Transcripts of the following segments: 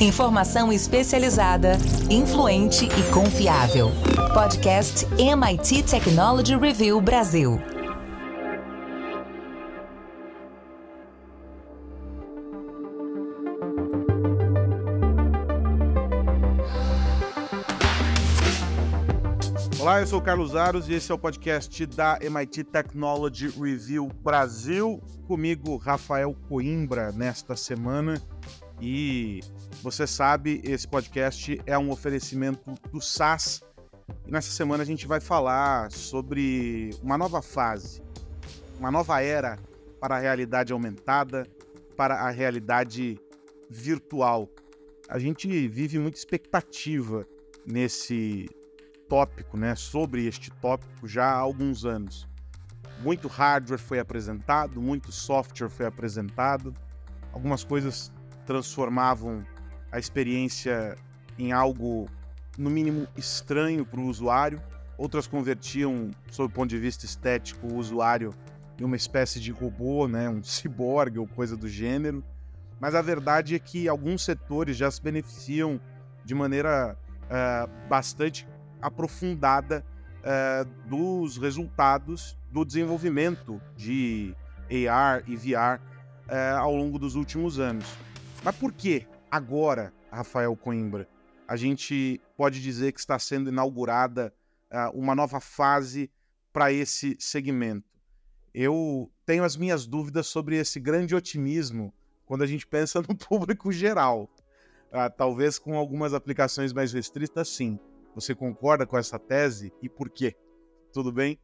Informação especializada, influente e confiável. Podcast MIT Technology Review Brasil. Olá, eu sou o Carlos Aros e esse é o podcast da MIT Technology Review Brasil. Comigo, Rafael Coimbra, nesta semana. E você sabe, esse podcast é um oferecimento do SAS. E nessa semana a gente vai falar sobre uma nova fase, uma nova era para a realidade aumentada, para a realidade virtual. A gente vive muita expectativa nesse tópico, né, sobre este tópico já há alguns anos. Muito hardware foi apresentado, muito software foi apresentado, algumas coisas transformavam a experiência em algo, no mínimo, estranho para o usuário, outras convertiam, sob o ponto de vista estético, o usuário em uma espécie de robô, né, um ciborgue ou coisa do gênero. Mas a verdade é que alguns setores já se beneficiam de maneira uh, bastante aprofundada uh, dos resultados do desenvolvimento de AR e VR uh, eh, ao longo dos últimos anos. Mas por que agora, Rafael Coimbra, a gente pode dizer que está sendo inaugurada uh, uma nova fase para esse segmento? Eu tenho as minhas dúvidas sobre esse grande otimismo quando a gente pensa no público geral. talvez com algumas aplicações mais restritas, sim. Você concorda com essa tese e por quê? Tudo bem?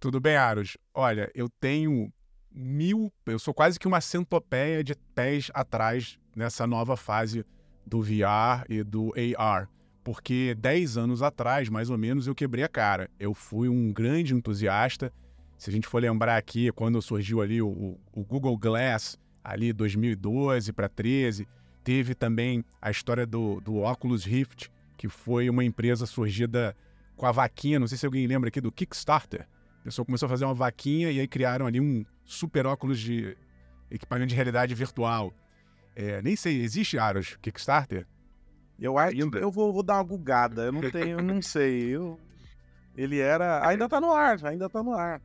Tudo bem, Aros. Olha, eu tenho mil. Eu sou quase que uma centopeia de pés atrás nessa nova fase do VR e do AR. Porque 10 anos atrás, mais ou menos, eu quebrei a cara. Eu fui um grande entusiasta. Se a gente for lembrar aqui, quando surgiu ali o, o Google Glass, ali 2012 para 13, teve também a história do, do Oculus Rift, que foi uma empresa surgida com a vaquinha, não sei se alguém lembra aqui do Kickstarter. O pessoal começou a fazer uma vaquinha e aí criaram ali um super óculos de equipamento de realidade virtual. É, nem sei, existe Aros Kickstarter? Eu ainda. Eu vou, vou, dar uma bugada, eu não tenho, eu não sei. Eu, ele era. Ainda tá no ar, ainda tá no ar.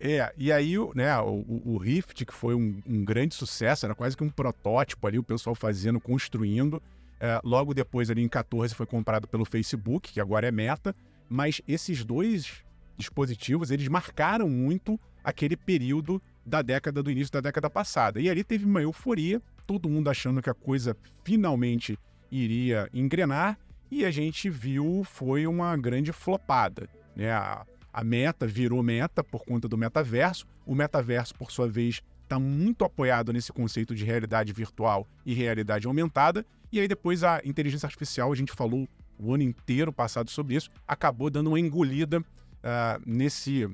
É, e aí né, o, o Rift, que foi um, um, grande sucesso, era quase que um protótipo ali, o pessoal fazendo, construindo. É, logo depois, ali em 14, foi comprado pelo Facebook, que agora é Meta. Mas esses dois dispositivos, eles marcaram muito aquele período da década do início da década passada. E ali teve uma euforia, todo mundo achando que a coisa finalmente iria engrenar, e a gente viu foi uma grande flopada. Né? A, a meta virou meta por conta do metaverso. O metaverso, por sua vez, está muito apoiado nesse conceito de realidade virtual e realidade aumentada. E aí depois a inteligência artificial, a gente falou o ano inteiro passado sobre isso, acabou dando uma engolida uh, nesse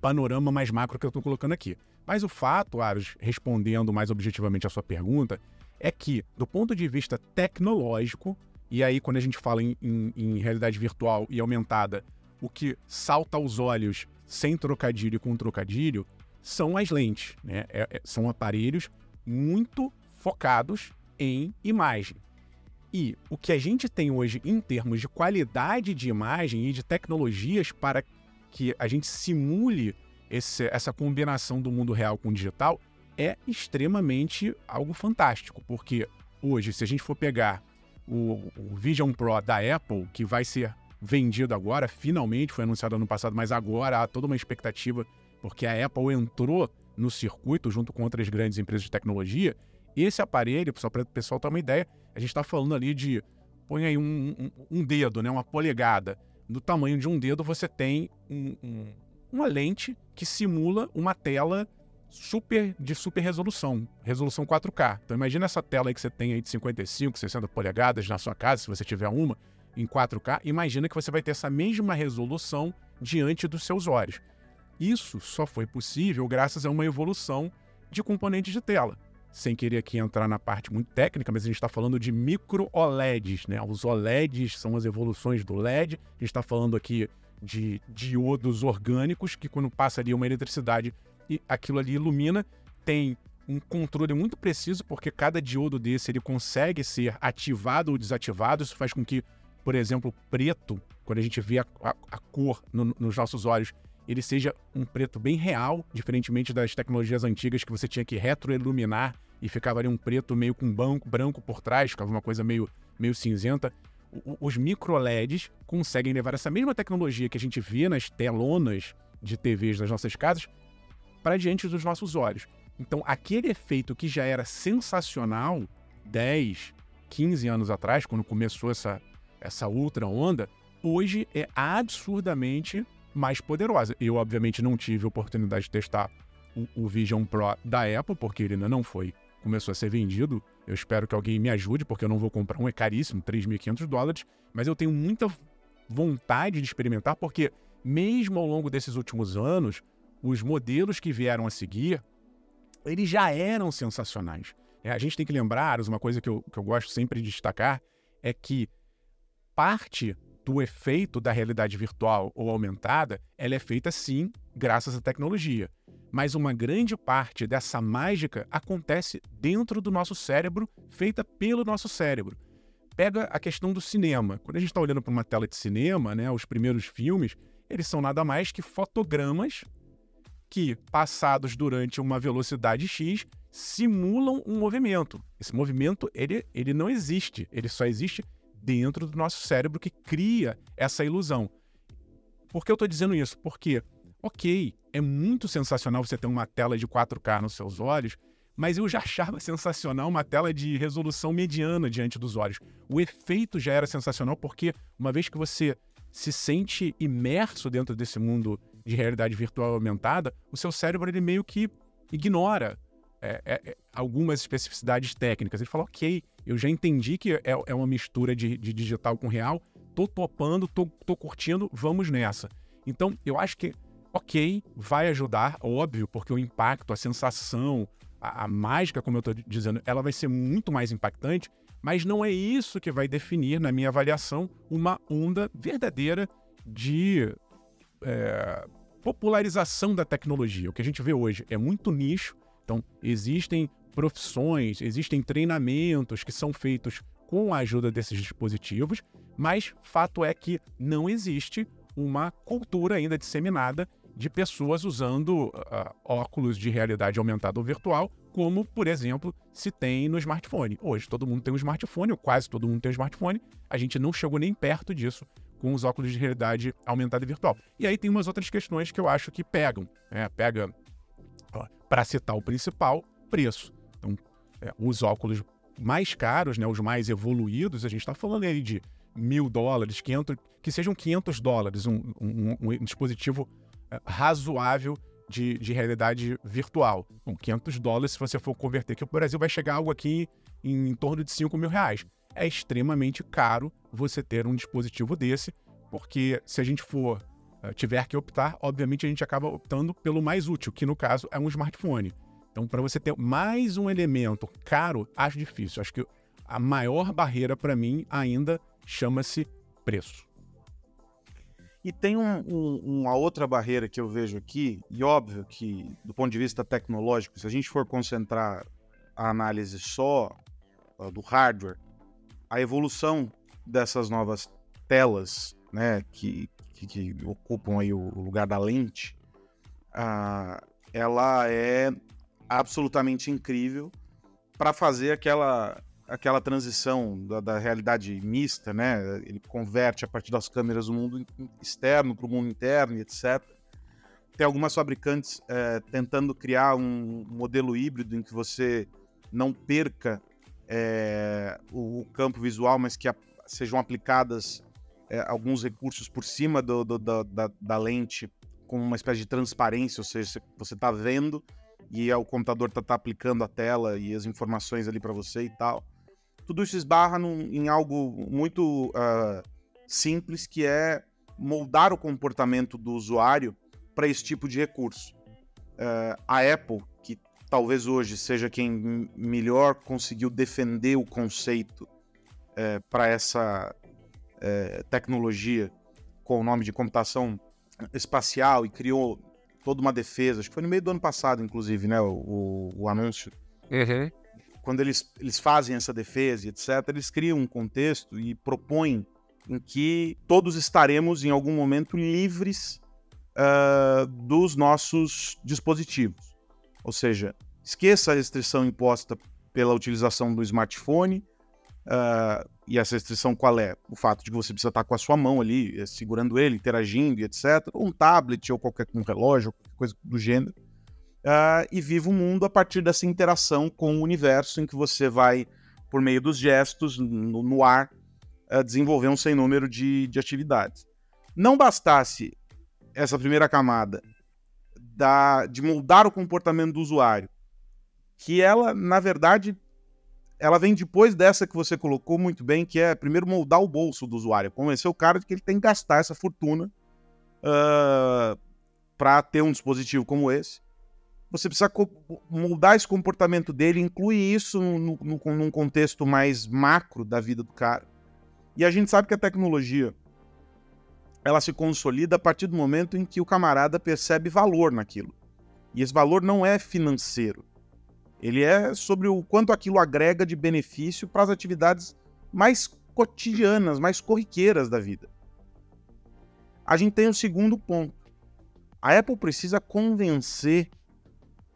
panorama mais macro que eu estou colocando aqui. Mas o fato, Aros, respondendo mais objetivamente a sua pergunta, é que, do ponto de vista tecnológico, e aí quando a gente fala em, em, em realidade virtual e aumentada, o que salta aos olhos sem trocadilho e com trocadilho são as lentes. Né? É, é, são aparelhos muito focados em imagem. E o que a gente tem hoje em termos de qualidade de imagem e de tecnologias para que a gente simule esse, essa combinação do mundo real com o digital é extremamente algo fantástico, porque hoje, se a gente for pegar o, o Vision Pro da Apple, que vai ser vendido agora, finalmente foi anunciado ano passado, mas agora há toda uma expectativa, porque a Apple entrou no circuito junto com outras grandes empresas de tecnologia. Esse aparelho, só para o pessoal ter uma ideia, a gente está falando ali de, põe aí um, um, um, dedo, né, uma polegada. Do tamanho de um dedo, você tem um, uma lente que simula uma tela super de super resolução, resolução 4K. Então imagina essa tela aí que você tem aí de 55, 60 polegadas na sua casa, se você tiver uma em 4K, imagina que você vai ter essa mesma resolução diante dos seus olhos. Isso só foi possível graças a uma evolução de componentes de tela. Sem querer aqui entrar na parte muito técnica, mas a gente está falando de micro OLEDs, né? Os OLEDs são as evoluções do LED. A gente está falando aqui de diodos orgânicos que quando passa ali uma eletricidade e aquilo ali ilumina, tem um controle muito preciso, porque cada diodo desse ele consegue ser ativado ou desativado. Isso faz com que, por exemplo, preto, quando a gente vê a, a, a cor no, nos nossos olhos, ele seja um preto bem real, diferentemente das tecnologias antigas que você tinha que retroiluminar e ficava ali um preto meio com banco, branco por trás, ficava uma coisa meio, meio cinzenta. Os micro LEDs conseguem levar essa mesma tecnologia que a gente vê nas telonas de TVs das nossas casas para diante dos nossos olhos. Então, aquele efeito que já era sensacional 10, 15 anos atrás, quando começou essa, essa ultra onda, hoje é absurdamente mais poderosa. Eu, obviamente, não tive oportunidade de testar o, o Vision Pro da Apple, porque ele ainda não foi, começou a ser vendido. Eu espero que alguém me ajude, porque eu não vou comprar um, é caríssimo, 3.500 dólares, mas eu tenho muita vontade de experimentar, porque mesmo ao longo desses últimos anos, os modelos que vieram a seguir, eles já eram sensacionais. É, a gente tem que lembrar, uma coisa que eu, que eu gosto sempre de destacar, é que parte do efeito da realidade virtual ou aumentada, ela é feita sim graças à tecnologia. Mas uma grande parte dessa mágica acontece dentro do nosso cérebro, feita pelo nosso cérebro. Pega a questão do cinema. Quando a gente está olhando para uma tela de cinema, né, os primeiros filmes, eles são nada mais que fotogramas que, passados durante uma velocidade x, simulam um movimento. Esse movimento ele, ele não existe, ele só existe dentro do nosso cérebro que cria essa ilusão. Por que eu estou dizendo isso? Porque, ok, é muito sensacional você ter uma tela de 4K nos seus olhos, mas eu já achava sensacional uma tela de resolução mediana diante dos olhos. O efeito já era sensacional porque, uma vez que você se sente imerso dentro desse mundo de realidade virtual aumentada, o seu cérebro ele meio que ignora é, é, é algumas especificidades técnicas. Ele fala, ok, eu já entendi que é, é uma mistura de, de, digital com real, tô topando, tô, tô curtindo, vamos nessa. Então, eu acho que, ok, vai ajudar, óbvio, porque o impacto, a sensação, a, a mágica, como eu estou dizendo, ela vai ser muito mais impactante, mas não é isso que vai definir, na minha avaliação, uma onda verdadeira de é, popularização da tecnologia. O que a gente vê hoje é muito nicho, então existem profissões, existem treinamentos que são feitos com a ajuda desses dispositivos, mas fato é que não existe uma cultura ainda disseminada de pessoas usando uh, óculos de realidade aumentada ou virtual, como, por exemplo, se tem no smartphone. Hoje todo mundo tem um smartphone, ou quase todo mundo tem um smartphone, a gente não chegou nem perto disso com os óculos de realidade aumentada e virtual. E aí tem umas outras questões que eu acho que pegam. Né? Pega, para citar o principal, preço. Então, é, os óculos mais caros, né, os mais evoluídos, a gente está falando aí de mil dólares, 500, que sejam 500 dólares, um, um, um dispositivo razoável de, de, realidade virtual. Com 500 dólares, se você for converter aqui para o Brasil, vai chegar algo aqui em, em torno de 5 mil reais é extremamente caro você ter um dispositivo desse, porque se a gente for uh, tiver que optar, obviamente a gente acaba optando pelo mais útil, que no caso é um smartphone. Então, para você ter mais um elemento caro, acho difícil. Acho que a maior barreira para mim ainda chama-se preço. E tem um, um, uma outra barreira que eu vejo aqui, e óbvio que, do ponto de vista tecnológico, se a gente for concentrar a análise só uh, do hardware, a evolução dessas novas telas, né, que, que, que ocupam aí o lugar da lente, uh, ela é absolutamente incrível para fazer aquela aquela transição da, da, realidade mista, né? Ele converte a partir das câmeras do mundo externo para o mundo interno, etc. Tem algumas fabricantes é, tentando criar um modelo híbrido em que você não perca é, o, campo visual, mas que a, sejam aplicadas é, alguns recursos por cima do, do, da, da, lente com uma espécie de transparência, ou seja, você está vendo e o computador está tá aplicando a tela e as informações ali para você e tal. Tudo isso esbarra num, em algo muito uh, simples, que é moldar o comportamento do usuário para esse tipo de recurso. Uh, a Apple, que talvez hoje seja quem melhor conseguiu defender o conceito é, para essa é, tecnologia com o nome de computação espacial e criou toda uma defesa. Acho que foi no meio do ano passado, inclusive, né? O, o anúncio uhum. Quando eles, eles fazem essa defesa etc., eles criam um contexto e propõem em que todos estaremos em algum momento livres uh, dos nossos dispositivos. Ou seja, esqueça a restrição imposta pela utilização do smartphone. Uh, e essa restrição qual é? O fato de que você precisa estar com a sua mão ali, eh, segurando ele, interagindo e etc. Ou um tablet ou qualquer um relógio, qualquer coisa do gênero. Uh, e viva o mundo a partir dessa interação com o universo em que você vai, por meio dos gestos, no, no ar, uh, desenvolver um sem número de, de atividades. Não bastasse essa primeira camada da, de moldar o comportamento do usuário, que ela, na verdade, ela vem depois dessa que você colocou muito bem, que é primeiro moldar o bolso do usuário, convencer o cara de que ele tem que gastar essa fortuna uh, para ter um dispositivo como esse. Você precisa moldar esse comportamento dele, inclui isso no, no, num contexto mais macro da vida do cara. E a gente sabe que a tecnologia ela se consolida a partir do momento em que o camarada percebe valor naquilo. E esse valor não é financeiro. Ele é sobre o quanto aquilo agrega de benefício para as atividades mais cotidianas, mais corriqueiras da vida. A gente tem o segundo ponto. A Apple precisa convencer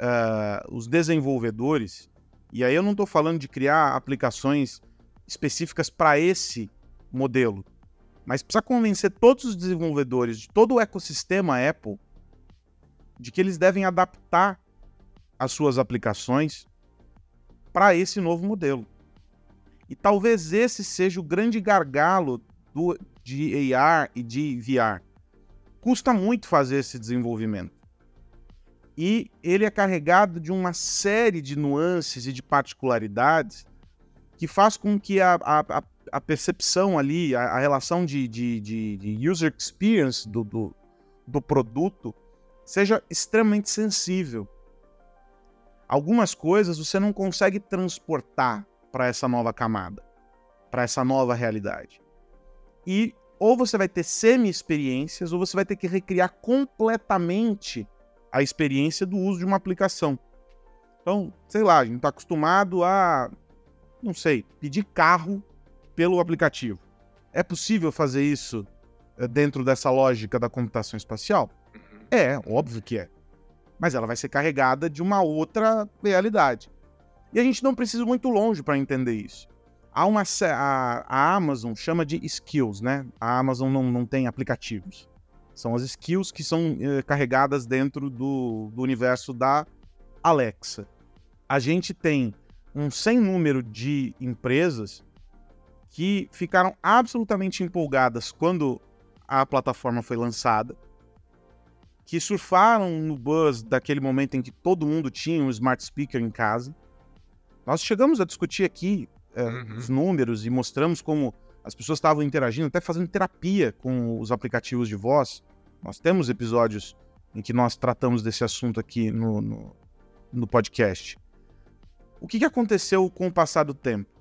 uh, os desenvolvedores, e aí eu não estou falando de criar aplicações específicas para esse modelo, mas precisa convencer todos os desenvolvedores de todo o ecossistema Apple de que eles devem adaptar as suas aplicações para esse novo modelo. E talvez esse seja o grande gargalo do, de AR e de VR. Custa muito fazer esse desenvolvimento. E ele é carregado de uma série de nuances e de particularidades que faz com que a, a, a percepção ali, a, a relação de, de, de, de, user experience do, do, do produto seja extremamente sensível. Algumas coisas você não consegue transportar para essa nova camada, para essa nova realidade. E ou você vai ter semi-experiências, ou você vai ter que recriar completamente a experiência do uso de uma aplicação. Então, sei lá, a gente está acostumado a, não sei, pedir carro pelo aplicativo. É possível fazer isso eh, dentro dessa lógica da computação espacial? Uhum. É, óbvio que é. Mas ela vai ser carregada de uma outra realidade. E a gente não precisa ir muito longe para entender isso. Há uma a, a, Amazon chama de skills, né? A Amazon não, não tem aplicativos. São as skills que são eh, carregadas dentro do, do universo da Alexa. A gente tem um sem número de empresas que ficaram absolutamente empolgadas quando a plataforma foi lançada, que surfaram no buzz daquele momento em que todo mundo tinha um smart speaker em casa. Nós chegamos a discutir aqui é, uhum. os números e mostramos como as pessoas estavam interagindo, até fazendo terapia com os aplicativos de voz. Nós temos episódios em que nós tratamos desse assunto aqui no, no, no podcast. O que, que aconteceu com o passar do tempo?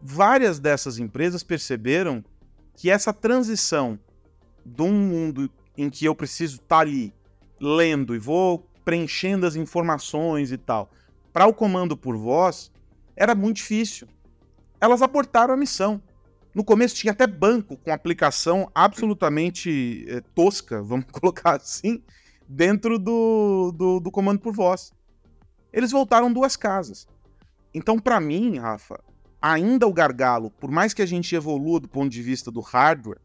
várias dessas empresas perceberam que essa transição de um mundo em que eu preciso estar ali lendo e vou preenchendo as informações e tal, para o comando por voz, era muito difícil. Elas abortaram a missão. No começo tinha até banco com aplicação absolutamente é, tosca, vamos colocar assim, dentro do, do, do comando por voz. Eles voltaram duas casas. Então, para mim, Rafa, ainda o gargalo, por mais que a gente evolua do ponto de vista do hardware,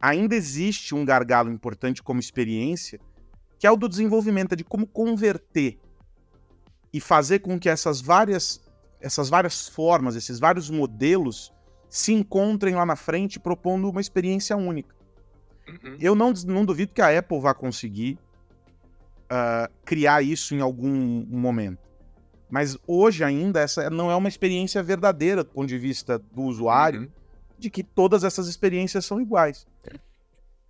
ainda existe um gargalo importante como experiência, que é o do desenvolvimento, é de como converter e fazer com que essas várias, essas várias formas, esses vários modelos se encontrem lá na frente propondo uma experiência única. Uhum. Eu não, não duvido que a Apple vá conseguir uh, criar isso em algum momento. Mas hoje ainda essa não é uma experiência verdadeira do ponto de vista do usuário, uhum. de que todas essas experiências são iguais.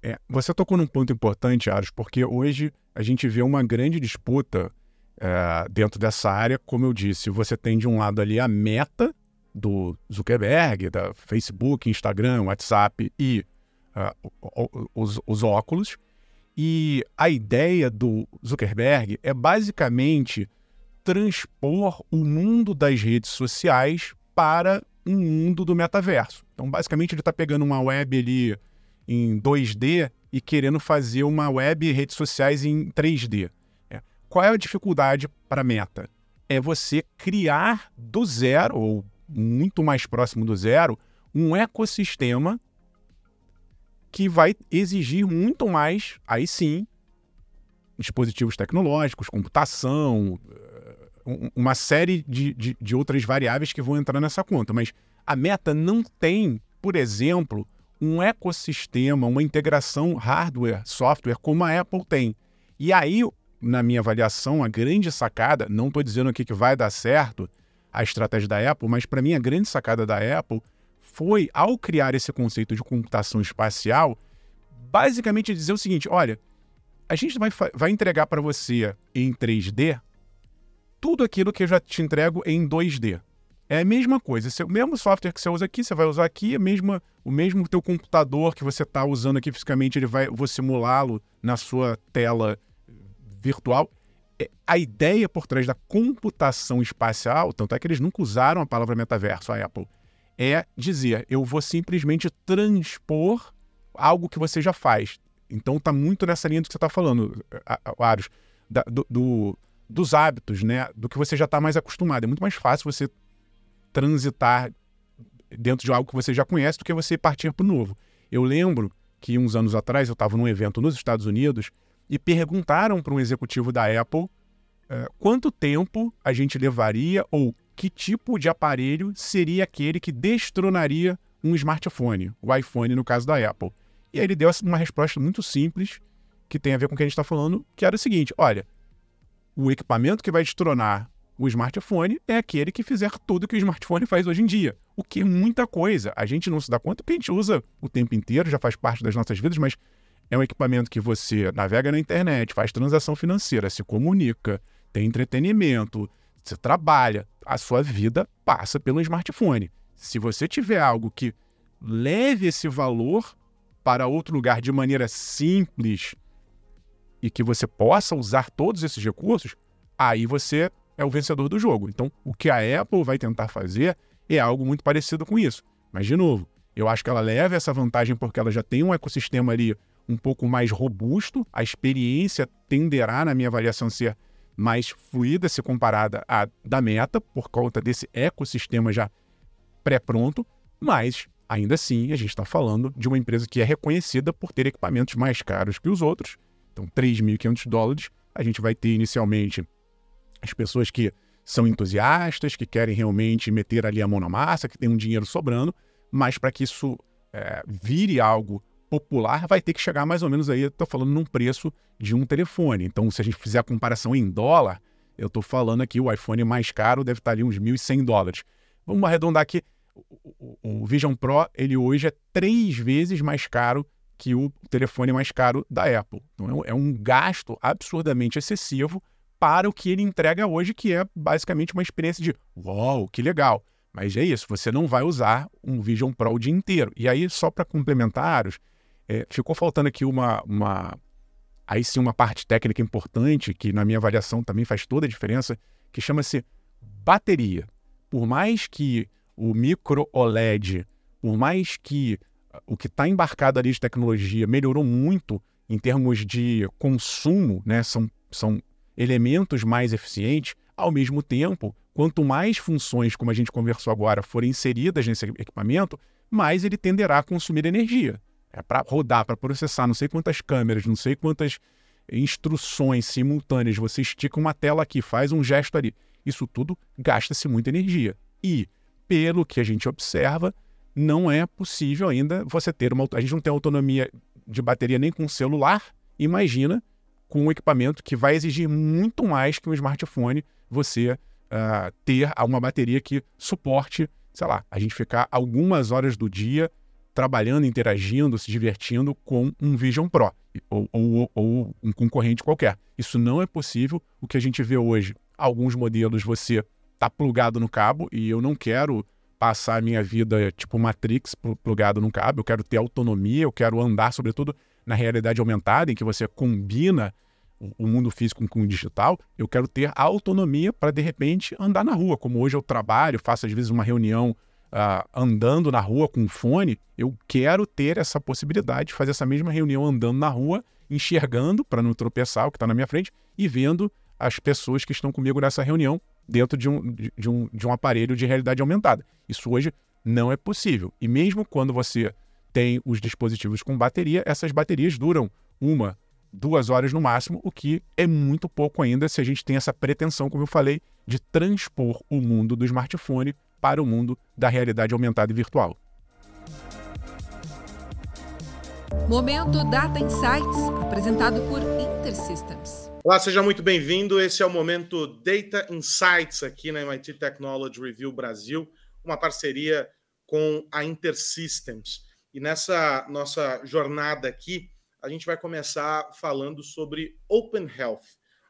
É, você tocou num ponto importante, Aros, porque hoje a gente vê uma grande disputa é, dentro dessa área. Como eu disse, você tem de um lado ali a meta do Zuckerberg, da Facebook, Instagram, WhatsApp e uh, os, os óculos. E a ideia do Zuckerberg é basicamente transpor o mundo das redes sociais para um mundo do metaverso. Então, basicamente, ele está pegando uma web ali em 2D e querendo fazer uma web e redes sociais em 3D. É. Qual é a dificuldade para a meta? É você criar do zero, ou muito mais próximo do zero, um ecossistema que vai exigir muito mais, aí sim, dispositivos tecnológicos, computação, eh, uma série de, de, de, outras variáveis que vão entrar nessa conta. Mas a meta não tem, por exemplo, um ecossistema, uma integração hardware, software, como a Apple tem. E aí, na minha avaliação, a grande sacada, não estou dizendo aqui que vai dar certo a estratégia da Apple, mas para mim a grande sacada da Apple foi, ao criar esse conceito de computação espacial, basicamente dizer o seguinte: olha, a gente vai, vai entregar para você em 3D tudo aquilo que eu já te entrego em 2D. É a mesma coisa. O mesmo software que você usa aqui, você vai usar aqui, a mesma, o mesmo teu computador que você está usando aqui fisicamente, ele vai, vou simulá-lo na sua tela virtual. É, a ideia por trás da computação espacial, tanto é que eles nunca usaram a palavra metaverso, a Apple, é dizer, eu vou simplesmente transpor algo que você já faz. Então está muito nessa linha do que você está falando, Aros, do, do, dos hábitos, né? Do que você já está mais acostumado. É muito mais fácil você transitar dentro de algo que você já conhece do que você partir para o novo. Eu lembro que uns anos atrás eu estava num evento nos Estados Unidos e perguntaram para um executivo da Apple uh, quanto tempo a gente levaria ou que tipo de aparelho seria aquele que destronaria um smartphone, o iPhone no caso da Apple. E aí ele deu uma resposta muito simples, que tem a ver com o que a gente está falando, que era o seguinte: olha, o equipamento que vai destronar o smartphone é aquele que fizer tudo que o smartphone faz hoje em dia. O que é muita coisa. A gente não se dá conta porque a gente usa o tempo inteiro, já faz parte das nossas vidas, mas é um equipamento que você navega na internet, faz transação financeira, se comunica, tem entretenimento, você trabalha. A sua vida passa pelo smartphone. Se você tiver algo que leve esse valor para outro lugar de maneira simples e que você possa usar todos esses recursos, aí você é o vencedor do jogo. Então, o que a Apple vai tentar fazer é algo muito parecido com isso. Mas, de novo, eu acho que ela leva essa vantagem porque ela já tem um ecossistema ali um pouco mais robusto, a experiência tenderá, na minha avaliação, ser mais fluida se comparada à da Meta, por conta desse ecossistema já pré-pronto, mas Ainda assim, a gente está falando de uma empresa que é reconhecida por ter equipamentos mais caros que os outros. Então, 3.500 dólares. A gente vai ter inicialmente as pessoas que são entusiastas, que querem realmente meter ali a mão na massa, que tem um dinheiro sobrando, mas para que isso é, vire algo popular, vai ter que chegar mais ou menos aí, estou falando num preço de um telefone. Então, se a gente fizer a comparação em dólar, eu estou falando aqui, o iPhone mais caro deve estar ali uns 1.100 dólares. Vamos arredondar aqui, o, Vision Pro, ele hoje é três vezes mais caro que o telefone mais caro da Apple. Então é um gasto absurdamente excessivo para o que ele entrega hoje, que é basicamente uma experiência de uau, que legal. Mas é isso, você não vai usar um Vision Pro o dia inteiro. E aí, só para complementar, é, ficou faltando aqui uma, uma. Aí sim, uma parte técnica importante, que na minha avaliação também faz toda a diferença, que chama-se bateria. Por mais que o micro OLED, por mais que o que está embarcado ali de tecnologia melhorou muito em termos de consumo, né? são, são elementos mais eficientes, ao mesmo tempo, quanto mais funções, como a gente conversou agora, forem inseridas nesse equipamento, mais ele tenderá a consumir energia. É para rodar, para processar não sei quantas câmeras, não sei quantas instruções simultâneas. Você estica uma tela aqui, faz um gesto ali. Isso tudo gasta-se muita energia. E pelo que a gente observa, não é possível ainda você ter uma. A gente não tem autonomia de bateria nem com celular. Imagina com um equipamento que vai exigir muito mais que um smartphone você uh, ter uma bateria que suporte, sei lá, a gente ficar algumas horas do dia trabalhando, interagindo, se divertindo com um Vision Pro ou, ou, ou um concorrente qualquer. Isso não é possível. O que a gente vê hoje, alguns modelos você tá plugado no cabo e eu não quero passar a minha vida tipo Matrix plugado no cabo, eu quero ter autonomia, eu quero andar sobretudo na realidade aumentada em que você combina o mundo físico com o digital, eu quero ter autonomia para, de repente, andar na rua. Como hoje eu trabalho, faço às vezes uma reunião uh, andando na rua com fone, eu quero ter essa possibilidade de fazer essa mesma reunião andando na rua, enxergando, para não tropeçar o que está na minha frente, e vendo as pessoas que estão comigo nessa reunião dentro de um, de, de um, de um aparelho de realidade aumentada. Isso hoje não é possível. E mesmo quando você tem os dispositivos com bateria, essas baterias duram uma, duas horas no máximo, o que é muito pouco ainda se a gente tem essa pretensão, como eu falei, de transpor o mundo do smartphone para o mundo da realidade aumentada e virtual. Momento Data Insights, apresentado por Intersystems. Olá, seja muito bem-vindo. Esse é o momento Data Insights aqui na MIT Technology Review Brasil, uma parceria com a Intersystems. E nessa nossa jornada aqui, a gente vai começar falando sobre Open Health.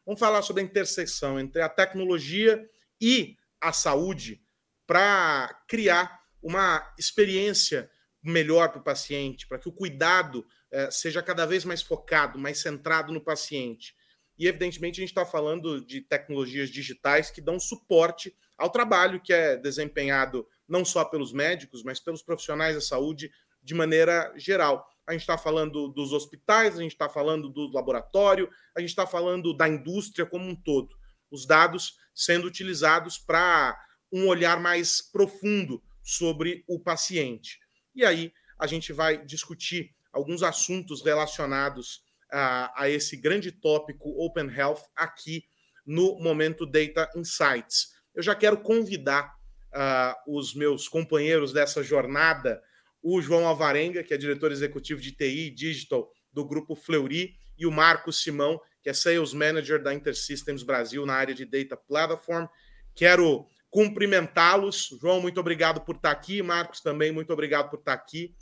Vamos falar sobre a interseção entre a tecnologia e a saúde para criar uma experiência melhor para o paciente, para que o cuidado eh, seja cada vez mais focado, mais centrado no paciente. E, evidentemente, a gente está falando de tecnologias digitais que dão suporte ao trabalho que é desempenhado não só pelos médicos, mas pelos profissionais da saúde de maneira geral a gente está falando dos hospitais, a gente está falando do laboratório, a gente está falando da indústria como um todo. Os dados sendo utilizados para um olhar mais profundo sobre o paciente. E aí a gente vai discutir alguns assuntos relacionados a, a esse grande tópico Open Health aqui no Momento Data Insights. Eu já quero convidar uh, os meus companheiros dessa jornada o João Alvarenga, que é diretor executivo de TI Digital do grupo Fleury, e o Marcos Simão, que é Sales Manager da Intersystems Brasil na área de Data Platform. Quero cumprimentá-los. João, muito obrigado por estar aqui. Marcos, também, muito obrigado por estar aqui.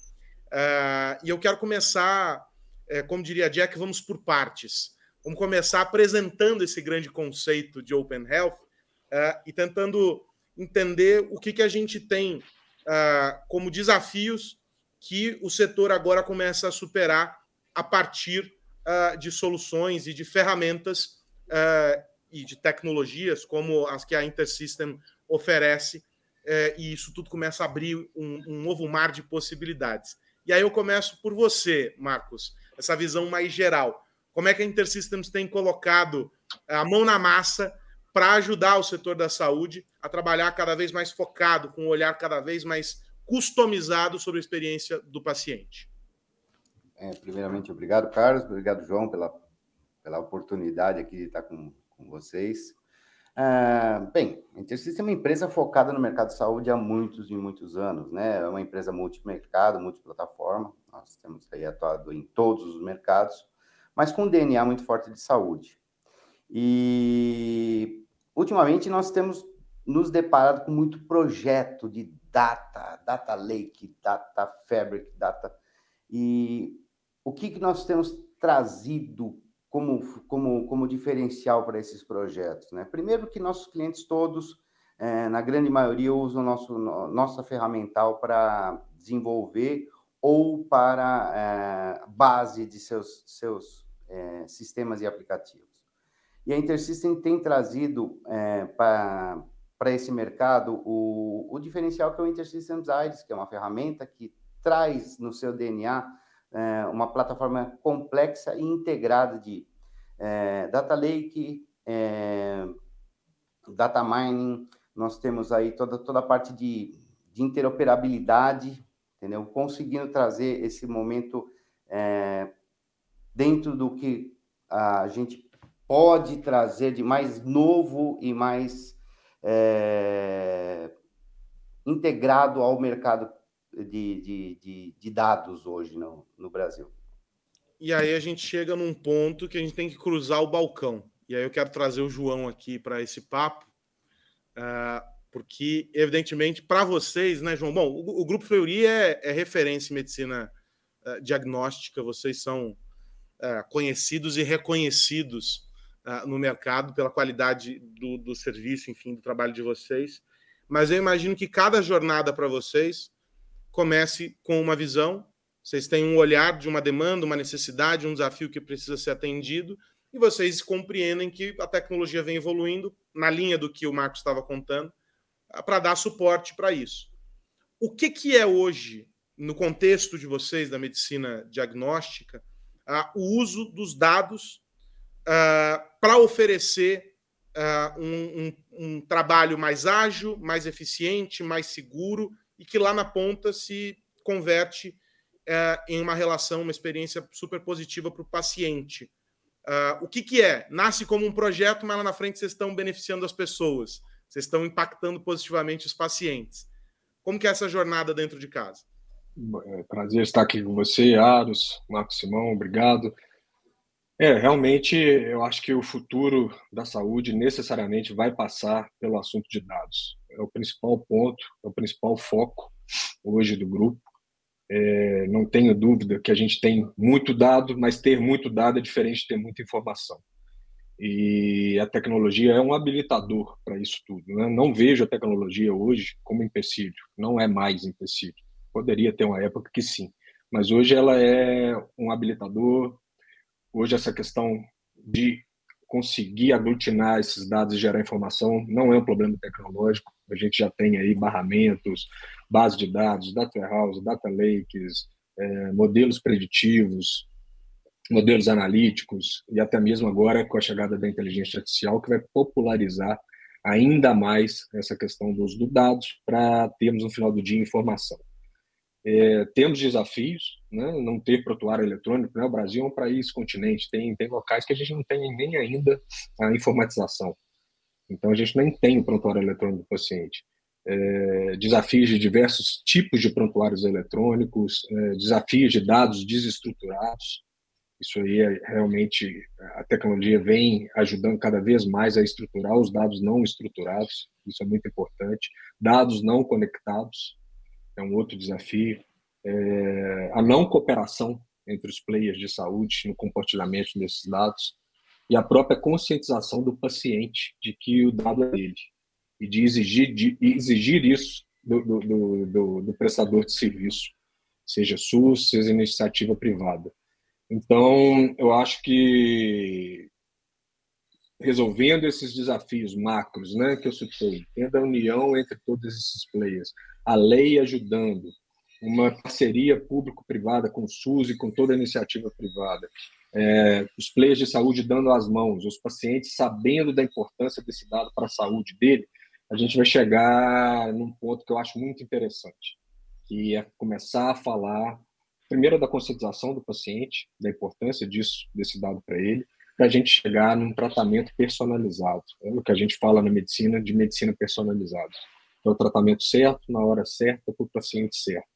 Uh, e eu quero começar, uh, como diria Jack, vamos por partes. Vamos começar apresentando esse grande conceito de Open Health uh, e tentando entender o que, que a gente tem uh, como desafios que o setor agora começa a superar a partir uh, de soluções e de ferramentas e de tecnologias como as que a InterSystem oferece, uh, e isso tudo começa a abrir um, um novo mar de possibilidades. E aí eu começo por você, Marcos, essa visão mais geral. Como é que a InterSystems tem colocado a mão na massa para ajudar o setor da saúde a trabalhar cada vez mais focado, com um olhar cada vez mais customizado sobre a experiência do paciente. É, primeiramente, obrigado, Carlos, obrigado, João, pela, pela oportunidade aqui de estar com, com vocês. Ah, bem, a Intersys é uma empresa focada no mercado de saúde há muitos e muitos anos, né? É uma empresa multimercado, multiplataforma, nós temos aí atuado em todos os mercados, mas com um DNA muito forte de saúde. E ultimamente nós temos nos deparado com muito projeto de data, data lake, data fabric, data. E o que, que nós temos trazido como, como, como diferencial para esses projetos? Né? Primeiro que nossos clientes todos, é, na grande maioria, usam nosso, nossa ferramental para desenvolver ou para é, base de seus, seus é, sistemas e aplicativos. E a InterSystem tem trazido é, para esse mercado o, o diferencial que é o InterSystems IDES, que é uma ferramenta que traz no seu DNA é, uma plataforma complexa e integrada de é, data lake, é, data mining, nós temos aí toda, toda a parte de, de interoperabilidade, entendeu? Conseguindo trazer esse momento é, dentro do que a gente pode trazer de mais novo e mais é, integrado ao mercado de, de, de, de dados hoje no, no Brasil. E aí a gente chega num ponto que a gente tem que cruzar o balcão. E aí eu quero trazer o João aqui para esse papo, uh, porque, evidentemente, para vocês, né, João? Bom, o, Grupo Fleury é, é, referência em medicina uh, diagnóstica, vocês são uh, conhecidos e reconhecidos no mercado pela qualidade do, do serviço, enfim, do trabalho de vocês. Mas eu imagino que cada jornada para vocês comece com uma visão, vocês têm um olhar de uma demanda, uma necessidade, um desafio que precisa ser atendido, e vocês compreendem que a tecnologia vem evoluindo na linha do que o Marcos estava contando para dar suporte para isso. O que, que é hoje, no contexto de vocês da medicina diagnóstica, uh, o uso dos dados uh, para oferecer uh, um, um, um, trabalho mais ágil, mais eficiente, mais seguro e que lá na ponta se converte em uma relação, uma experiência super positiva para o paciente. o que, que é? Nasce como um projeto, mas lá na frente vocês estão beneficiando as pessoas, vocês estão impactando positivamente os pacientes. Como que é essa jornada dentro de casa? É, prazer estar aqui com você, Aros, Marcos Simão, obrigado. É, realmente, eu acho que o futuro da saúde necessariamente vai passar pelo assunto de dados. É o principal ponto, é o principal foco hoje do grupo. É, não tenho dúvida que a gente tem muito dado, mas ter muito dado é diferente de ter muita informação. E a tecnologia é um habilitador para isso tudo. Né? Não vejo a tecnologia hoje como empecilho, não é mais empecilho. Poderia ter uma época que sim, mas hoje ela é um habilitador, Hoje, essa questão de conseguir aglutinar esses dados e gerar informação não é um problema tecnológico. A gente já tem aí barramentos, base de dados, data warehouse, data lakes, é, modelos preditivos, modelos analíticos e até mesmo agora com a chegada da inteligência artificial que vai popularizar ainda mais essa questão do uso dos dados para termos no final do dia informação. É, temos desafios, né? não ter prontuário eletrônico. Né? O Brasil é um país continente, tem, tem locais que a gente não tem nem ainda a informatização. Então, a gente nem tem o prontuário eletrônico do paciente. É, desafios de diversos tipos de prontuários eletrônicos, é, desafios de dados desestruturados. Isso aí é realmente a tecnologia vem ajudando cada vez mais a estruturar os dados não estruturados. Isso é muito importante. Dados não conectados, é um outro desafio. É, a não cooperação entre os players de saúde no compartilhamento desses dados e a própria conscientização do paciente de que o dado é dele e de exigir, de exigir isso do, do, do, do prestador de serviço, seja SUS, seja iniciativa privada. Então, eu acho que resolvendo esses desafios macros, né, que eu citei, tendo a união entre todos esses players, a lei ajudando, uma parceria público-privada com o SUS e com toda a iniciativa privada, é, os players de saúde dando as mãos, os pacientes sabendo da importância desse dado para a saúde dele, a gente vai chegar num ponto que eu acho muito interessante, que é começar a falar primeiro da conscientização do paciente, da importância disso, desse dado para ele, para a gente chegar num tratamento personalizado. É o que a gente fala na medicina de medicina personalizada. É o tratamento certo, na hora certa, para o paciente certo.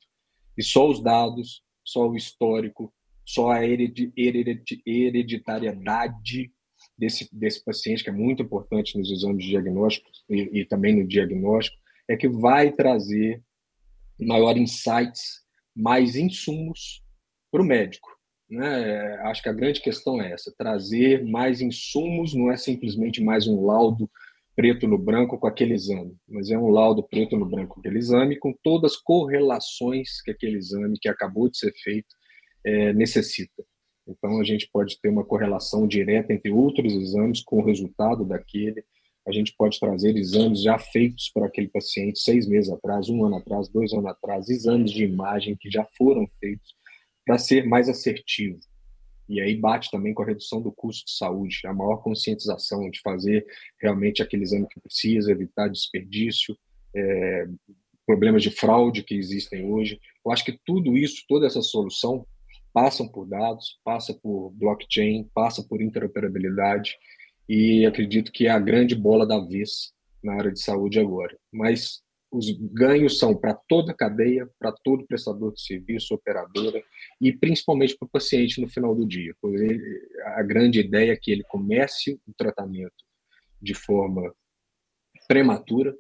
E só os dados, só o histórico, só a hereditariedade desse, desse paciente, que é muito importante nos exames diagnósticos e, e também no diagnóstico, é que vai trazer maior insights, mais insumos para o médico. Né? Acho que a grande questão é essa: trazer mais insumos, não é simplesmente mais um laudo preto no branco com aquele exame, mas é um laudo preto no branco com aquele exame, com todas as correlações que aquele exame que acabou de ser feito é, necessita. Então, a gente pode ter uma correlação direta entre outros exames com o resultado daquele. A gente pode trazer exames já feitos para aquele paciente seis meses atrás, um ano atrás, dois anos atrás, exames de imagem que já foram feitos para ser mais assertivo. E aí bate também com a redução do custo de saúde, a maior conscientização de fazer realmente aquele exame que precisa, evitar desperdício, é, problemas de fraude que existem hoje. Eu acho que tudo isso, toda essa solução, passam por dados, passa por blockchain, passa por interoperabilidade e acredito que é a grande bola da vez na área de saúde agora. Mas os ganhos são para toda a cadeia, para todo prestador de serviço, operadora e principalmente para o paciente no final do dia. A grande ideia é que ele comece o tratamento de forma prematura,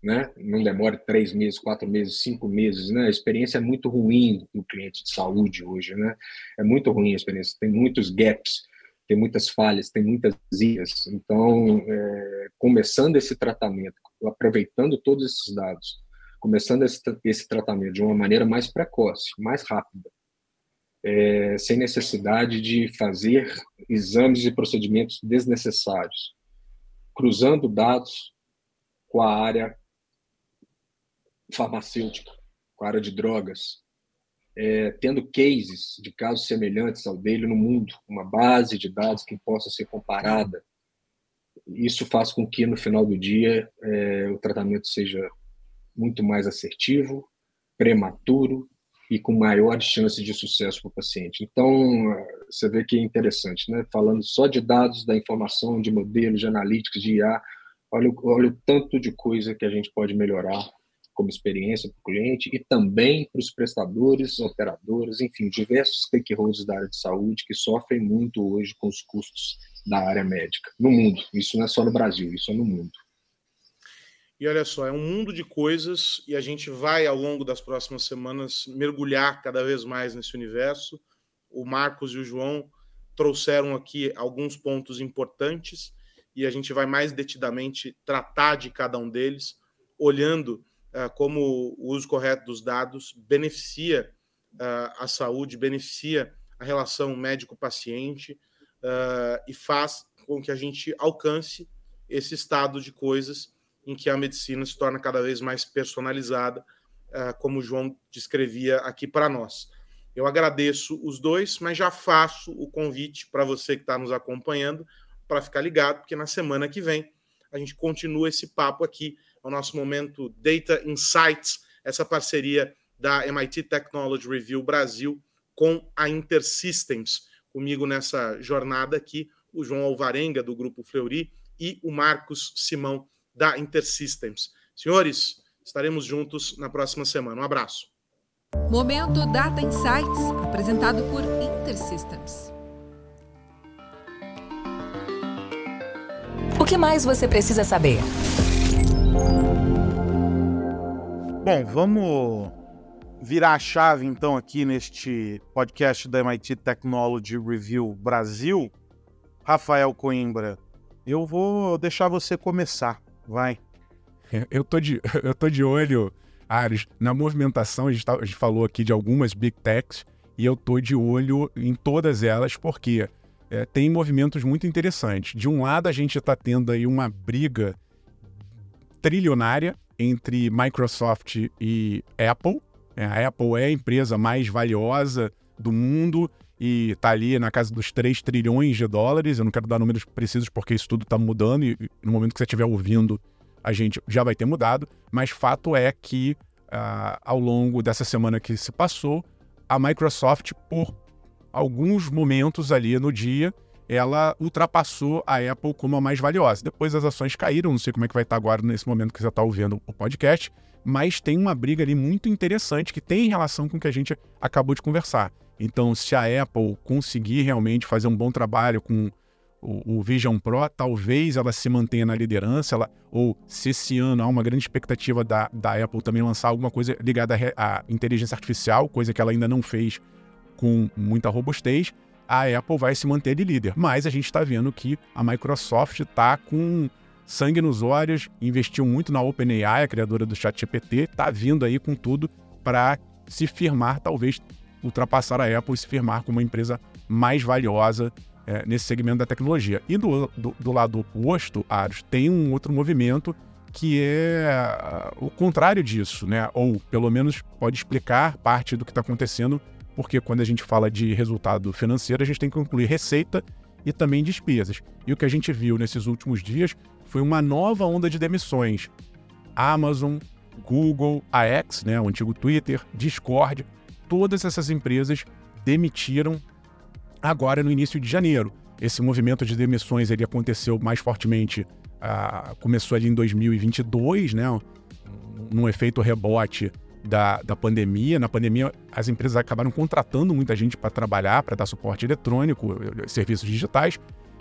né? não demore três meses, quatro meses, cinco meses. Né? A experiência é muito ruim do cliente de saúde hoje. Né? É muito ruim a experiência, tem muitos gaps tem muitas falhas, tem muitas ilhas. Então, é, começando esse tratamento, aproveitando todos esses dados, começando esse, esse tratamento de uma maneira mais precoce, mais rápida, é, sem necessidade de fazer exames e procedimentos desnecessários, cruzando dados com a área farmacêutica, com a área de drogas, é, tendo cases de casos semelhantes ao dele no mundo, uma base de dados que possa ser comparada. Isso faz com que, no final do dia, é, o tratamento seja muito mais assertivo, prematuro e com maiores chances de sucesso para o paciente. Então, você vê que é interessante, né? Falando só de dados, da informação, de modelos, de analíticos, de IA, olha, olha o tanto de coisa que a gente pode melhorar como experiência para o cliente e também para os prestadores, operadores, enfim, diversos stakeholders da área de saúde que sofrem muito hoje com os custos da área médica no mundo. Isso não é só no Brasil, isso é no mundo. E olha só, é um mundo de coisas e a gente vai, ao longo das próximas semanas, mergulhar cada vez mais nesse universo. O Marcos e o João trouxeram aqui alguns pontos importantes e a gente vai mais detidamente tratar de cada um deles, olhando como o uso correto dos dados beneficia uh, a saúde, beneficia a relação médico-paciente uh, e faz com que a gente alcance esse estado de coisas em que a medicina se torna cada vez mais personalizada, como o João descrevia aqui para nós. Eu agradeço os dois, mas já faço o convite para você que está nos acompanhando para ficar ligado, porque na semana que vem a gente continua esse papo aqui, o nosso momento Data Insights, essa parceria da MIT Technology Review Brasil com a InterSystems. Comigo nessa jornada aqui, o João Alvarenga, do Grupo Fleury, e o Marcos Simão, da InterSystems. Senhores, estaremos juntos na próxima semana. Um abraço. Momento Data Insights, apresentado por InterSystems. O que mais você precisa saber? Bom, vamos virar a chave então aqui neste podcast da MIT Technology Review Brasil. Rafael Coimbra, eu vou deixar você começar. Vai. Eu tô de, eu tô de olho, Ares, na movimentação. A gente, tá, a gente falou aqui de algumas big techs e eu tô de olho em todas elas porque é, tem movimentos muito interessantes. De um lado, a gente está tendo aí uma briga trilionária entre Microsoft e Apple. É, a Apple é a empresa mais valiosa do mundo e está ali na casa dos 3 trilhões de dólares. Eu não quero dar números precisos porque isso tudo está mudando e no momento que você estiver ouvindo, a gente já vai ter mudado. Mas fato é que uh, ao longo dessa semana que se passou, a Microsoft, por alguns momentos ali no dia, ela ultrapassou a Apple como a mais valiosa. Depois as ações caíram, não sei como é que vai estar agora nesse momento que você está ouvindo o podcast, mas tem uma briga ali muito interessante que tem relação com o que a gente acabou de conversar. Então, se a Apple conseguir realmente fazer um bom trabalho com o, o Vision Pro, talvez ela se mantenha na liderança, ela, ou se esse ano há uma grande expectativa da, da Apple também lançar alguma coisa ligada à, inteligência artificial, coisa que ela ainda não fez com muita robustez, a Apple vai se manter de líder. Mas a gente está vendo que a Microsoft está com sangue nos olhos, investiu muito na OpenAI, a criadora do ChatGPT, está vindo aí com tudo para se firmar, talvez ultrapassar a Apple e se firmar como a empresa mais valiosa é, nesse segmento da tecnologia. E do, do, do lado oposto, Aros, tem um outro movimento que é uh, o contrário disso, né? Ou pelo menos pode explicar parte do que está acontecendo, porque quando a gente fala de resultado financeiro, a gente tem que incluir receita e também despesas. E o que a gente viu nesses últimos dias foi uma nova onda de demissões. Amazon, Google, a X, né, o antigo Twitter, Discord, todas essas empresas demitiram agora no início de janeiro. Esse movimento de demissões ele aconteceu mais fortemente, uh, começou ali em 2022, né, num efeito rebote da, da pandemia. Na pandemia, as empresas acabaram contratando muita gente para trabalhar, para dar suporte eletrônico, serviços digitais,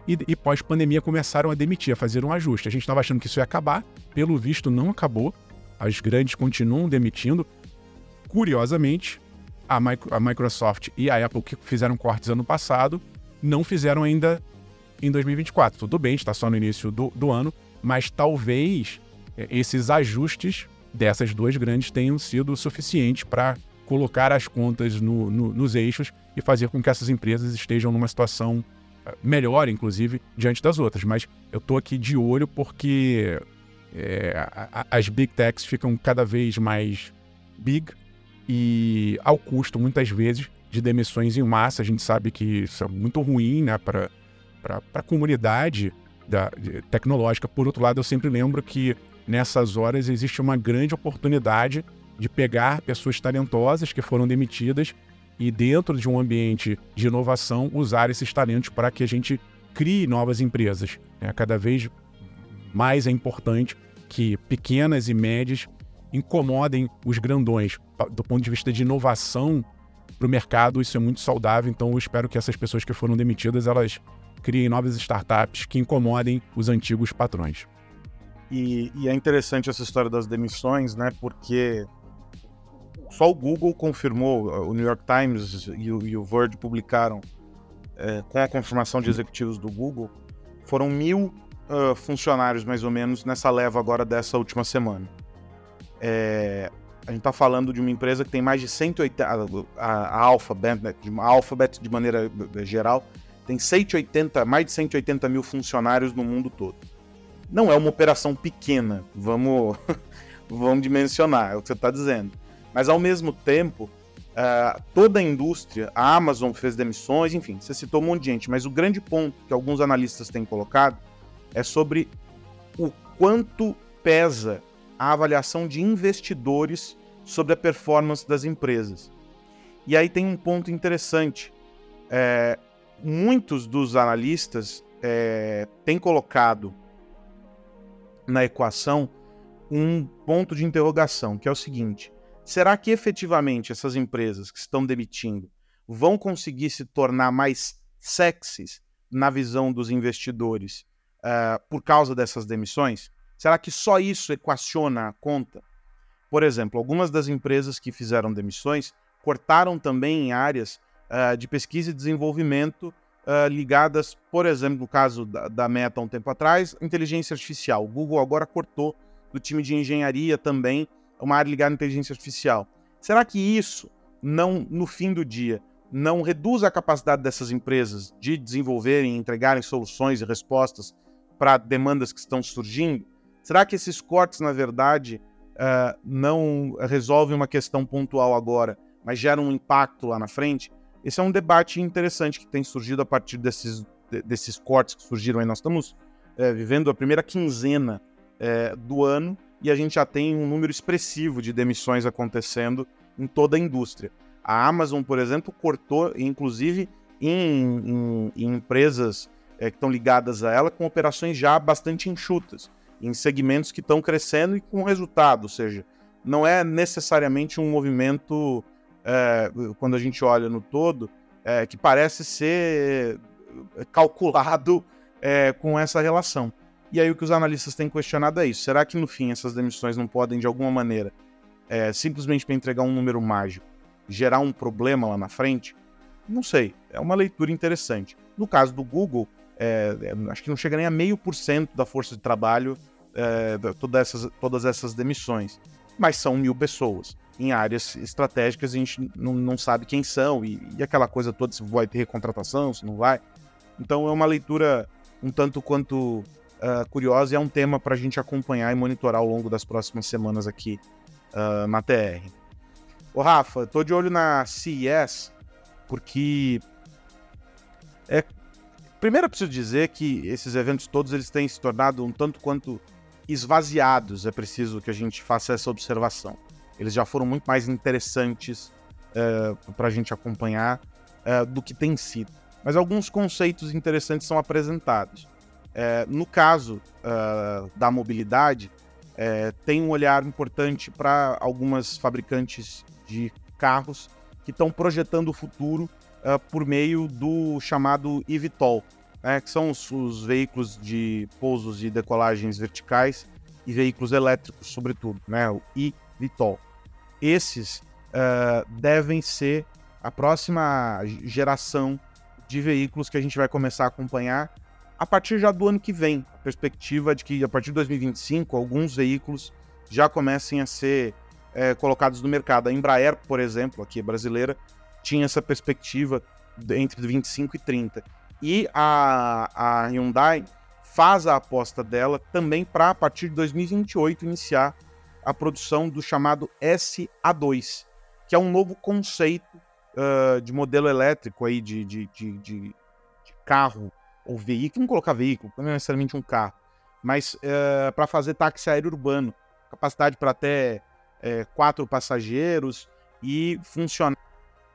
e, e pós-pandemia começaram a demitir, a fazer um ajuste. A gente estava achando que isso ia acabar, pelo visto não acabou. As grandes continuam demitindo. Curiosamente, a, a Microsoft e a Apple, que fizeram cortes ano passado, não fizeram ainda em 2024. Tudo bem, está só no início do, do ano, mas talvez é, esses ajustes dessas duas grandes tenham sido suficientes para colocar as contas no, no, nos eixos e fazer com que essas empresas estejam numa situação eh, melhor, inclusive, diante das outras. Mas eu estou aqui de olho porque é, as big techs ficam cada vez mais big e ao custo, muitas vezes, de demissões em massa. A gente sabe que isso é muito ruim né, para a comunidade da, tecnológica. Por outro lado, eu sempre lembro que nessas horas existe uma grande oportunidade de pegar pessoas talentosas que foram demitidas e, dentro de um ambiente de inovação, usar esses talentos para que a gente crie novas empresas. Né? Cada vez mais é importante que pequenas e médias incomodem os grandões. Do ponto de vista de inovação para o mercado, isso é muito saudável. Então, eu espero que essas pessoas que foram demitidas elas criem novas startups que incomodem os antigos patrões. E, e, é interessante essa história das demissões, né? Porque só o Google confirmou, o New York Times e o, e o Verge publicaram é, com a confirmação de executivos do Google, foram mil uh, funcionários mais ou menos nessa leva agora dessa última semana. É, a gente está falando de uma empresa que tem mais de 180. A, a Alphabet, né, a Alphabet de maneira geral, tem 180, mais de 180 mil funcionários no mundo todo. Não é uma operação pequena, vamos, vamos dimensionar, é o que você está dizendo. Mas ao mesmo tempo, uh, toda a indústria, a Amazon fez demissões, enfim, você citou um monte de gente, mas o grande ponto que alguns analistas têm colocado é sobre o quanto pesa a avaliação de investidores sobre a performance das empresas. E aí tem um ponto interessante. É, muitos dos analistas é, têm colocado na equação um ponto de interrogação, que é o seguinte: será que efetivamente essas empresas que estão demitindo vão conseguir se tornar mais sexys na visão dos investidores uh, por causa dessas demissões? Será que só isso equaciona a conta? Por exemplo, algumas das empresas que fizeram demissões cortaram também em áreas uh, de pesquisa e desenvolvimento uh, ligadas, por exemplo, no caso da, da Meta um tempo atrás, inteligência artificial. O Google agora cortou do time de engenharia também uma área ligada à inteligência artificial. Será que isso não, no fim do dia, não reduz a capacidade dessas empresas de desenvolverem e entregarem soluções e respostas para demandas que estão surgindo? Será que esses cortes, na verdade, uh, não resolvem uma questão pontual agora, mas geram um impacto lá na frente? Esse é um debate interessante que tem surgido a partir desses, desses cortes que surgiram aí. Nós estamos é, vivendo a primeira quinzena é, do ano e a gente já tem um número expressivo de demissões acontecendo em toda a indústria. A Amazon, por exemplo, cortou, inclusive, em, em, em empresas é, que estão ligadas a ela, com operações já bastante enxutas, em segmentos que estão crescendo e com resultado, ou seja, não é necessariamente um movimento é, quando a gente olha no todo, é, que parece ser calculado é, com essa relação. E aí o que os analistas têm questionado é isso. Será que no fim essas demissões não podem, de alguma maneira, é, simplesmente para entregar um número mágico, gerar um problema lá na frente? Não sei. É uma leitura interessante. No caso do Google, é, é acho que não chega nem a meio por cento da força de trabalho todas, essas, todas essas demissões. Mas são mil pessoas em áreas estratégicas, a gente não, não sabe quem são e, e, aquela coisa toda, se vai ter recontratação, se não vai. Então é uma leitura um tanto quanto uh, curiosa e é um tema para a gente acompanhar e monitorar ao longo das próximas semanas aqui uh, na TR. Ô Rafa, tô de olho na CES, porque é... primeiro eu preciso dizer que esses eventos todos eles têm se tornado um tanto quanto esvaziados, é preciso que a gente faça essa observação. Eles já foram muito mais interessantes uh, eh, para a gente acompanhar uh, do que tem sido. Mas alguns conceitos interessantes são apresentados. Uh, no caso da mobilidade, tem um olhar importante para algumas fabricantes de carros que estão projetando o futuro por meio do chamado eVTOL, né, que são os, os, veículos de pousos e decolagens verticais e veículos elétricos, sobretudo, né, o eVTOL esses uh, devem ser a próxima geração de veículos que a gente vai começar a acompanhar a partir já do ano que vem. A perspectiva de que a partir de 2025 alguns veículos já comecem a ser é, colocados no mercado. A Embraer, por exemplo, aqui brasileira, tinha essa perspectiva entre 25 e 30. E a, a Hyundai faz a aposta dela também para, a partir de 2028, iniciar a produção do chamado SA2, que é um novo conceito uh, de modelo elétrico aí de, de, de, de, carro ou veículo, vamos colocar veículo, não é necessariamente um carro, mas uh, para fazer táxi aéreo urbano, capacidade para até uh, quatro passageiros e funcionar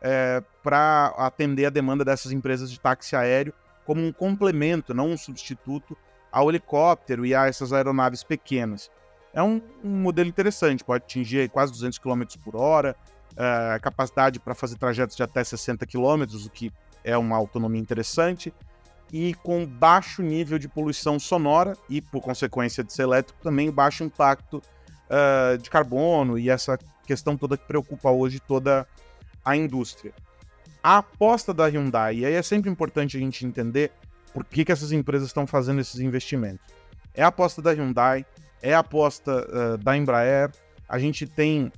é, para atender a demanda dessas empresas de táxi aéreo como um complemento, não um substituto ao helicóptero e a essas aeronaves pequenas. É um, um modelo interessante, pode atingir quase 200 km por hora, uh, capacidade para fazer trajetos de até 60 km, o que é uma autonomia interessante, e com baixo nível de poluição sonora e, por consequência de ser elétrico, também baixo impacto uh, de carbono e essa questão toda que preocupa hoje toda a indústria. A aposta da Hyundai, e aí é sempre importante a gente entender por que, que essas empresas estão fazendo esses investimentos. É a aposta da Hyundai, é a aposta uh, da Embraer, a gente tem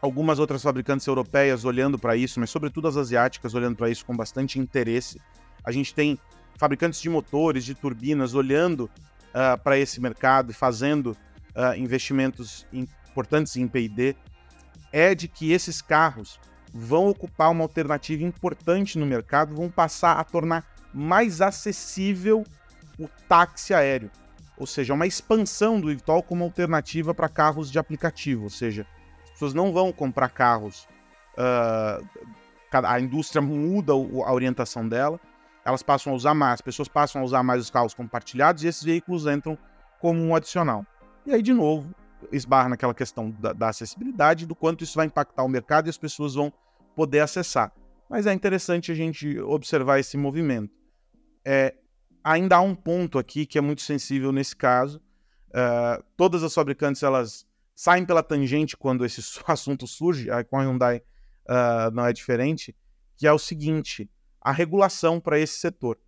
algumas outras fabricantes europeias olhando para isso, mas sobretudo as asiáticas olhando para isso com bastante interesse. A gente tem fabricantes de motores, de turbinas olhando uh, ah, para esse mercado e fazendo uh, investimentos importantes em P&D. É de que esses carros vão ocupar uma alternativa importante no mercado, vão passar a tornar mais acessível o táxi aéreo, ou seja, uma expansão do eVTOL como alternativa para carros de aplicativo, ou seja, as pessoas não vão comprar carros, uh, a indústria muda a orientação dela, elas passam a usar mais, as pessoas passam a usar mais os carros compartilhados e esses veículos entram como um adicional. E aí, de novo, esbarra naquela questão da, da acessibilidade, do quanto isso vai impactar o mercado e as pessoas vão poder acessar. Mas é interessante a gente observar esse movimento. É, ainda há um ponto aqui que é muito sensível nesse caso. Uh, todas as fabricantes elas saem pela tangente quando esse assunto surge, a Hyundai uh, não é diferente, que é o seguinte: a regulação para esse setor.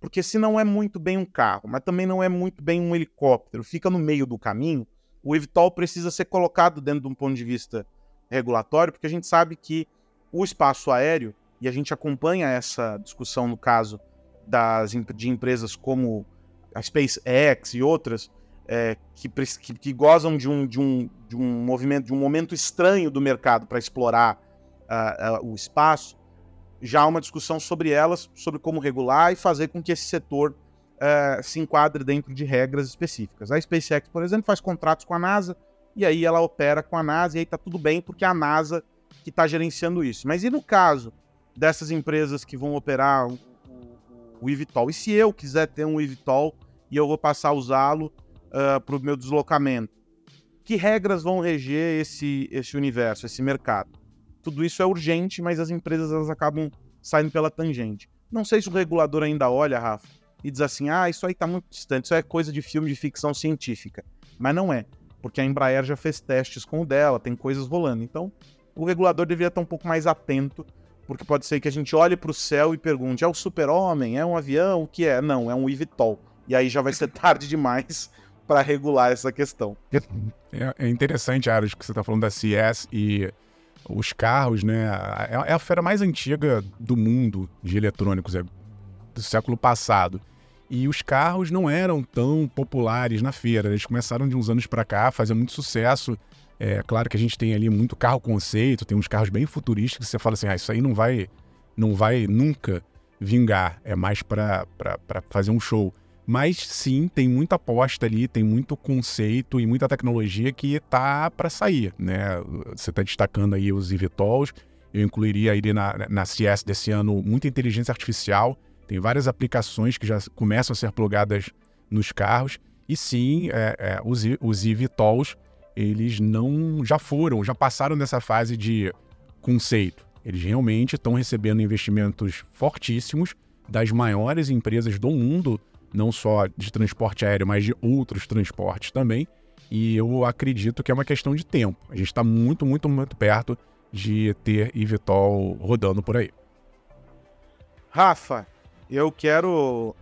Porque se não é muito bem um carro, mas também não é muito bem um helicóptero, fica no meio do caminho, o eVTOL precisa ser colocado dentro de um ponto de vista regulatório, porque a gente sabe que o espaço aéreo, e a gente acompanha essa discussão no caso das, de empresas como a SpaceX e outras, é, que, que, que, gozam de um, de, um, de um movimento, de um momento estranho do mercado para explorar uh, uh, o espaço, já há uma discussão sobre elas, sobre como regular e fazer com que esse setor uh, se enquadre dentro de regras específicas. A SpaceX, por exemplo, faz contratos com a NASA e aí ela opera com a NASA e aí está tudo bem porque a NASA que está gerenciando isso. Mas e no caso dessas empresas que vão operar o, o, eVTOL? E se eu quiser ter um eVTOL e eu vou passar a usá-lo uh, para o meu deslocamento? Que regras vão reger esse, esse universo, esse mercado? Tudo isso é urgente, mas as empresas elas acabam saindo pela tangente. Não sei se o regulador ainda olha, Rafa, e diz assim: ah, isso aí está muito distante, isso é coisa de filme de ficção científica. Mas não é, porque a Embraer já fez testes com o dela, tem coisas rolando. Então, o regulador deveria estar um pouco mais atento, porque pode ser que a gente olhe para o céu e pergunte: é o super-homem? É um avião? O que é? Não, é um eVTOL. E aí já vai ser tarde demais para regular essa questão. É, é interessante, Aros, que você está falando da CS e os carros, né? É, é a feira mais antiga do mundo de eletrônicos, é do século passado. E os carros não eram tão populares na feira. Eles começaram de uns anos para cá, fazer muito sucesso. É claro que a gente tem ali muito carro conceito, tem uns carros bem futurísticos que você fala assim, ah, isso aí não vai, não vai nunca vingar, é mais para fazer um show. Mas sim, tem muita aposta ali, tem muito conceito e muita tecnologia que tá para sair, né? Você está destacando aí os eVTOLs, eu incluiria aí na, na CS desse ano muita inteligência artificial, tem várias aplicações que já começam a ser plugadas nos carros, e sim, é, é, os, os eVTOLs eles não já foram, já passaram dessa fase de conceito. Eles realmente estão recebendo investimentos fortíssimos das maiores empresas do mundo, não só de transporte aéreo, mas de outros transportes também. E eu acredito que é uma questão de tempo. A gente está muito, muito, muito perto de ter eVTOL rodando por aí. Rafa, eu quero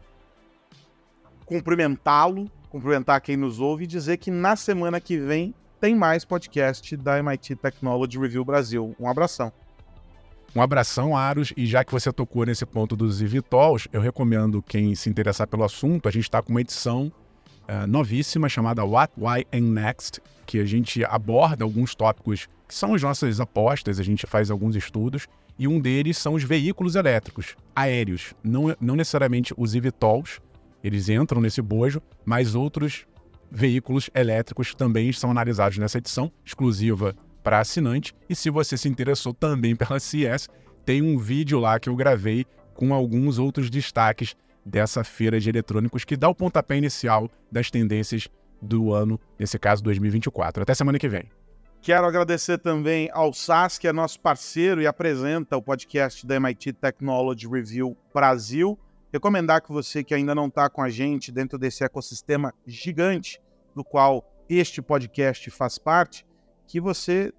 cumprimentá-lo, cumprimentar quem nos ouve e dizer que na semana que vem tem mais podcast da MIT Technology Review Brasil. Um abração. Um abração, Aros, e já que você tocou nesse ponto dos eVTOLs, eu recomendo quem se interessar pelo assunto, a gente está com uma edição uh, novíssima chamada What, Why and Next, que a gente aborda alguns tópicos que são as nossas apostas, a gente faz alguns estudos, e um deles são os veículos elétricos, aéreos, não, não necessariamente os eVTOLs, eles entram nesse bojo, mas outros veículos elétricos também são analisados nessa edição exclusiva para assinante. E se você se interessou também pela CES, tem um vídeo lá que eu gravei com alguns outros destaques dessa feira de eletrônicos que dá o pontapé inicial das tendências do ano, nesse caso 2024. Até semana que vem. Quero agradecer também ao SAS, que é nosso parceiro e apresenta o podcast da MIT Technology Review Brasil. Recomendar que você que ainda não está com a gente dentro desse ecossistema gigante do qual este podcast faz parte, que você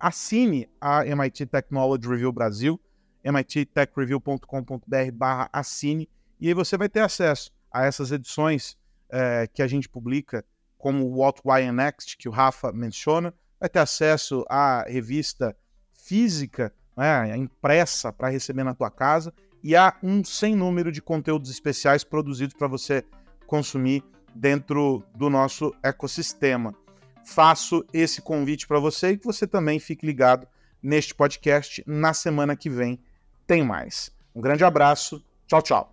assine a MIT Technology Review Brasil, mittechreview.com.br assine, e aí você vai ter acesso a essas edições é, que a gente publica, como o What, Why and Next, que o Rafa menciona, vai ter acesso à revista física, né, impressa para receber na tua casa, e há um sem número de conteúdos especiais produzidos para você consumir dentro do nosso ecossistema faço esse convite para você e que você também fique ligado neste podcast. Na semana que vem tem mais. Um grande abraço. Tchau, tchau.